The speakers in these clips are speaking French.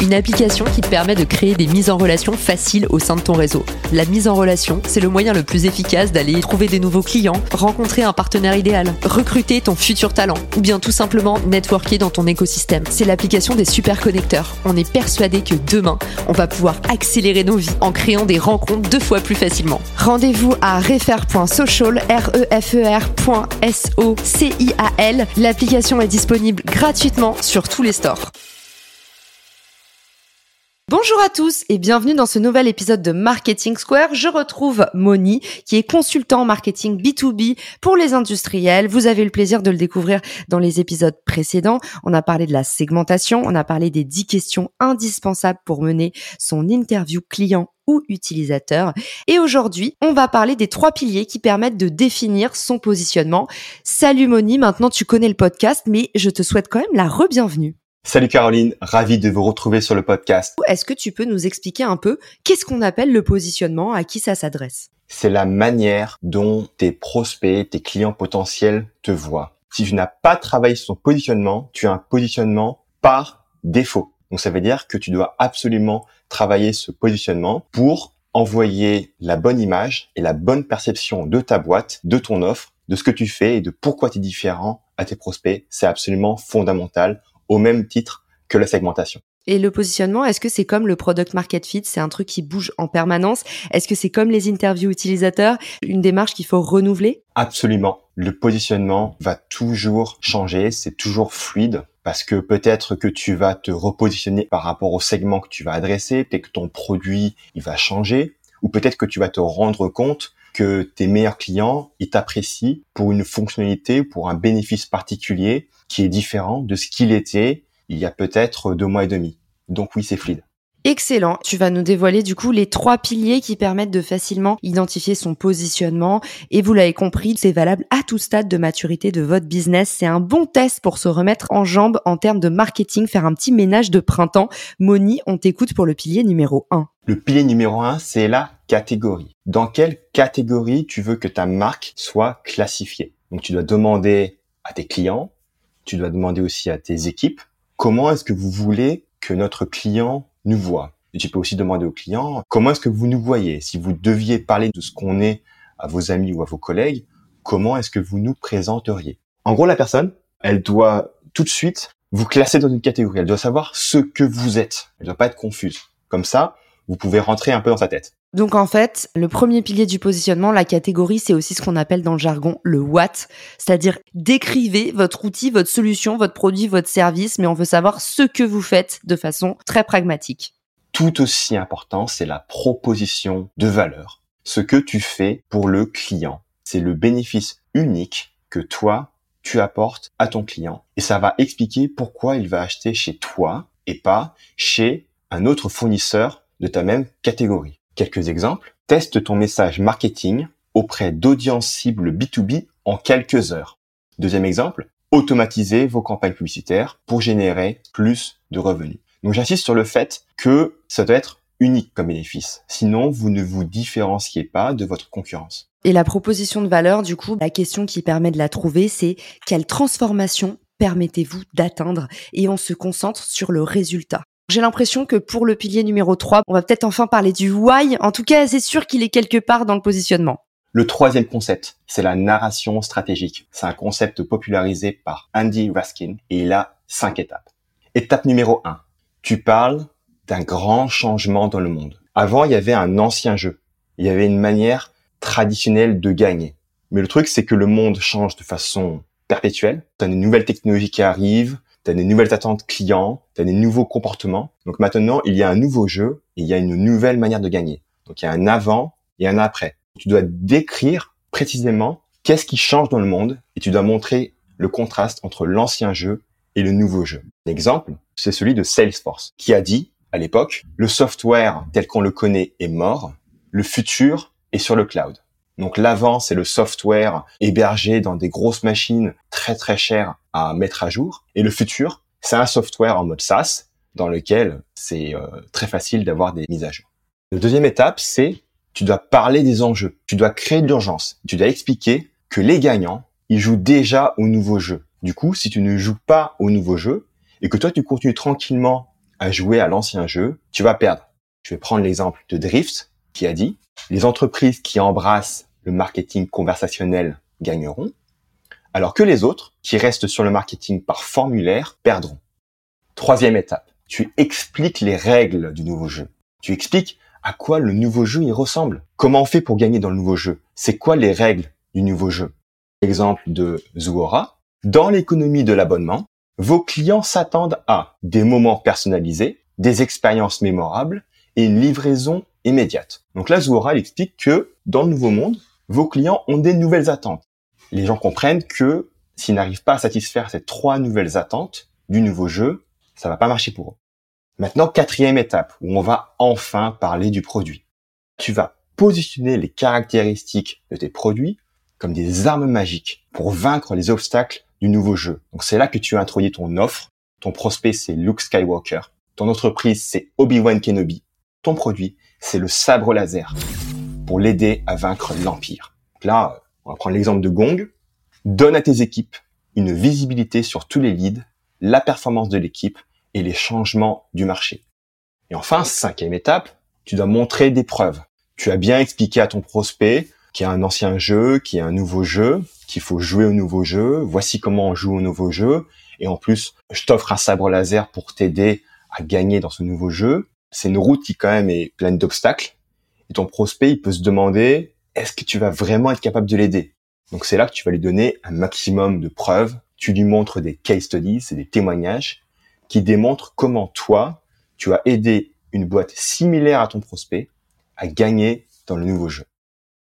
une application qui te permet de créer des mises en relation faciles au sein de ton réseau. La mise en relation, c'est le moyen le plus efficace d'aller trouver des nouveaux clients, rencontrer un partenaire idéal, recruter ton futur talent ou bien tout simplement networker dans ton écosystème. C'est l'application des super connecteurs. On est persuadé que demain, on va pouvoir accélérer nos vies en créant des rencontres deux fois plus facilement. Rendez-vous à refer.social, r e f e r.social. L'application est disponible gratuitement sur tous les stores. Bonjour à tous et bienvenue dans ce nouvel épisode de Marketing Square. Je retrouve Moni qui est consultant marketing B2B pour les industriels. Vous avez eu le plaisir de le découvrir dans les épisodes précédents. On a parlé de la segmentation, on a parlé des 10 questions indispensables pour mener son interview client ou utilisateur. Et aujourd'hui, on va parler des trois piliers qui permettent de définir son positionnement. Salut Moni, maintenant tu connais le podcast, mais je te souhaite quand même la re-bienvenue. Salut Caroline, ravi de vous retrouver sur le podcast. Est-ce que tu peux nous expliquer un peu qu'est-ce qu'on appelle le positionnement, à qui ça s'adresse? C'est la manière dont tes prospects, tes clients potentiels te voient. Si tu n'as pas travaillé sur ton positionnement, tu as un positionnement par défaut. Donc ça veut dire que tu dois absolument travailler ce positionnement pour envoyer la bonne image et la bonne perception de ta boîte, de ton offre, de ce que tu fais et de pourquoi tu es différent à tes prospects. C'est absolument fondamental au même titre que la segmentation. Et le positionnement, est-ce que c'est comme le product market fit? C'est un truc qui bouge en permanence. Est-ce que c'est comme les interviews utilisateurs, une démarche qu'il faut renouveler? Absolument. Le positionnement va toujours changer, c'est toujours fluide parce que peut-être que tu vas te repositionner par rapport au segment que tu vas adresser, peut-être que ton produit, il va changer ou peut-être que tu vas te rendre compte que tes meilleurs clients, ils t'apprécient pour une fonctionnalité, pour un bénéfice particulier qui est différent de ce qu'il était il y a peut-être deux mois et demi. Donc oui, c'est fluide. Excellent. Tu vas nous dévoiler du coup les trois piliers qui permettent de facilement identifier son positionnement. Et vous l'avez compris, c'est valable à tout stade de maturité de votre business. C'est un bon test pour se remettre en jambe en termes de marketing, faire un petit ménage de printemps. Moni, on t'écoute pour le pilier numéro 1. Le pilier numéro 1, c'est la catégorie. Dans quelle catégorie tu veux que ta marque soit classifiée? Donc tu dois demander à tes clients, tu dois demander aussi à tes équipes, comment est-ce que vous voulez que notre client nous. Et tu peux aussi demander aux clients comment est-ce que vous nous voyez? Si vous deviez parler de ce qu'on est à vos amis ou à vos collègues, comment est-ce que vous nous présenteriez? En gros, la personne, elle doit tout de suite vous classer dans une catégorie. Elle doit savoir ce que vous êtes. Elle doit pas être confuse. Comme ça, vous pouvez rentrer un peu dans sa tête. Donc en fait, le premier pilier du positionnement, la catégorie, c'est aussi ce qu'on appelle dans le jargon le what, c'est-à-dire décrivez votre outil, votre solution, votre produit, votre service, mais on veut savoir ce que vous faites de façon très pragmatique. Tout aussi important, c'est la proposition de valeur. Ce que tu fais pour le client, c'est le bénéfice unique que toi, tu apportes à ton client. Et ça va expliquer pourquoi il va acheter chez toi et pas chez un autre fournisseur de ta même catégorie. Quelques exemples. Teste ton message marketing auprès d'audiences cibles B2B en quelques heures. Deuxième exemple, automatisez vos campagnes publicitaires pour générer plus de revenus. Donc j'insiste sur le fait que ça doit être unique comme bénéfice. Sinon, vous ne vous différenciez pas de votre concurrence. Et la proposition de valeur, du coup, la question qui permet de la trouver, c'est quelle transformation permettez-vous d'atteindre? Et on se concentre sur le résultat. J'ai l'impression que pour le pilier numéro 3, on va peut-être enfin parler du why. En tout cas, c'est sûr qu'il est quelque part dans le positionnement. Le troisième concept, c'est la narration stratégique. C'est un concept popularisé par Andy Raskin et il a cinq étapes. Étape numéro 1. Tu parles d'un grand changement dans le monde. Avant, il y avait un ancien jeu. Il y avait une manière traditionnelle de gagner. Mais le truc, c'est que le monde change de façon perpétuelle. Tu as des nouvelles technologies qui arrivent, tu as des nouvelles attentes clients, tu as des nouveaux comportements. Donc maintenant, il y a un nouveau jeu et il y a une nouvelle manière de gagner. Donc il y a un avant et un après. Tu dois décrire précisément qu'est-ce qui change dans le monde et tu dois montrer le contraste entre l'ancien jeu et le nouveau jeu. L'exemple, c'est celui de Salesforce, qui a dit à l'époque, le software tel qu'on le connaît est mort, le futur est sur le cloud. Donc l'avant, c'est le software hébergé dans des grosses machines très très chères à mettre à jour. Et le futur, c'est un software en mode SaaS dans lequel c'est euh, très facile d'avoir des mises à jour. La deuxième étape, c'est tu dois parler des enjeux. Tu dois créer de l'urgence. Tu dois expliquer que les gagnants, ils jouent déjà au nouveau jeu. Du coup, si tu ne joues pas au nouveau jeu et que toi tu continues tranquillement à jouer à l'ancien jeu, tu vas perdre. Je vais prendre l'exemple de Drift qui a dit les entreprises qui embrassent le marketing conversationnel gagneront, alors que les autres, qui restent sur le marketing par formulaire, perdront. Troisième étape, tu expliques les règles du nouveau jeu. Tu expliques à quoi le nouveau jeu y ressemble. Comment on fait pour gagner dans le nouveau jeu? C'est quoi les règles du nouveau jeu? Exemple de Zuora. Dans l'économie de l'abonnement, vos clients s'attendent à des moments personnalisés, des expériences mémorables et une livraison immédiate. Donc là, Zuora explique que dans le nouveau monde, vos clients ont des nouvelles attentes. Les gens comprennent que s'ils n'arrivent pas à satisfaire ces trois nouvelles attentes du nouveau jeu, ça va pas marcher pour eux. Maintenant, quatrième étape, où on va enfin parler du produit. Tu vas positionner les caractéristiques de tes produits comme des armes magiques pour vaincre les obstacles du nouveau jeu. Donc c'est là que tu as introduit ton offre. Ton prospect, c'est Luke Skywalker. Ton entreprise, c'est Obi-Wan Kenobi. Ton produit, c'est le sabre laser pour l'aider à vaincre l'Empire. Là, on va prendre l'exemple de Gong. Donne à tes équipes une visibilité sur tous les leads, la performance de l'équipe et les changements du marché. Et enfin, cinquième étape, tu dois montrer des preuves. Tu as bien expliqué à ton prospect qu'il y a un ancien jeu, qu'il y a un nouveau jeu, qu'il faut jouer au nouveau jeu. Voici comment on joue au nouveau jeu. Et en plus, je t'offre un sabre laser pour t'aider à gagner dans ce nouveau jeu. C'est une route qui quand même est pleine d'obstacles et ton prospect, il peut se demander, est-ce que tu vas vraiment être capable de l'aider? Donc c'est là que tu vas lui donner un maximum de preuves. Tu lui montres des case studies, c'est des témoignages qui démontrent comment toi, tu as aidé une boîte similaire à ton prospect à gagner dans le nouveau jeu.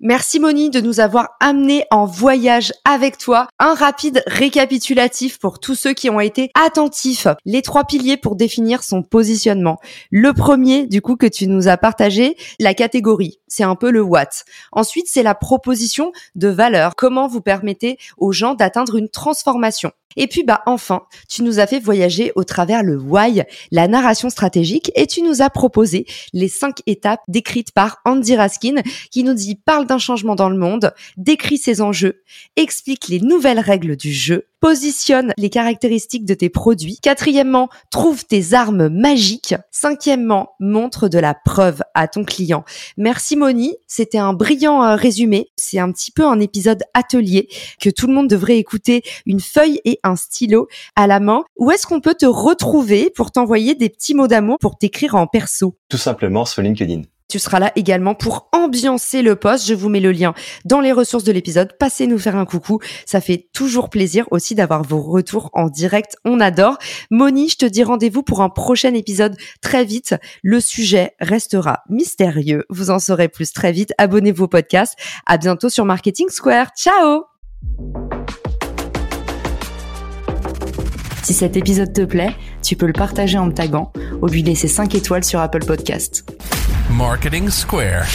Merci Moni de nous avoir amené en voyage avec toi. Un rapide récapitulatif pour tous ceux qui ont été attentifs. Les trois piliers pour définir son positionnement. Le premier, du coup, que tu nous as partagé, la catégorie. C'est un peu le what. Ensuite, c'est la proposition de valeur. Comment vous permettez aux gens d'atteindre une transformation? Et puis bah enfin, tu nous as fait voyager au travers le why, la narration stratégique, et tu nous as proposé les cinq étapes décrites par Andy Raskin, qui nous dit parle d'un changement dans le monde, décrit ses enjeux, explique les nouvelles règles du jeu, positionne les caractéristiques de tes produits. Quatrièmement, trouve tes armes magiques. Cinquièmement, montre de la preuve à ton client. Merci Moni, c'était un brillant euh, résumé. C'est un petit peu un épisode atelier que tout le monde devrait écouter, une feuille et un stylo à la main. Où est-ce qu'on peut te retrouver pour t'envoyer des petits mots d'amour pour t'écrire en perso? Tout simplement sur LinkedIn. Tu seras là également pour ambiancer le poste. Je vous mets le lien dans les ressources de l'épisode. Passez nous faire un coucou. Ça fait toujours plaisir aussi d'avoir vos retours en direct. On adore. Moni, je te dis rendez-vous pour un prochain épisode très vite. Le sujet restera mystérieux. Vous en saurez plus très vite. Abonnez-vous au podcast. À bientôt sur Marketing Square. Ciao! Si cet épisode te plaît, tu peux le partager en me taguant ou lui laisser 5 étoiles sur Apple Podcast. Marketing Square.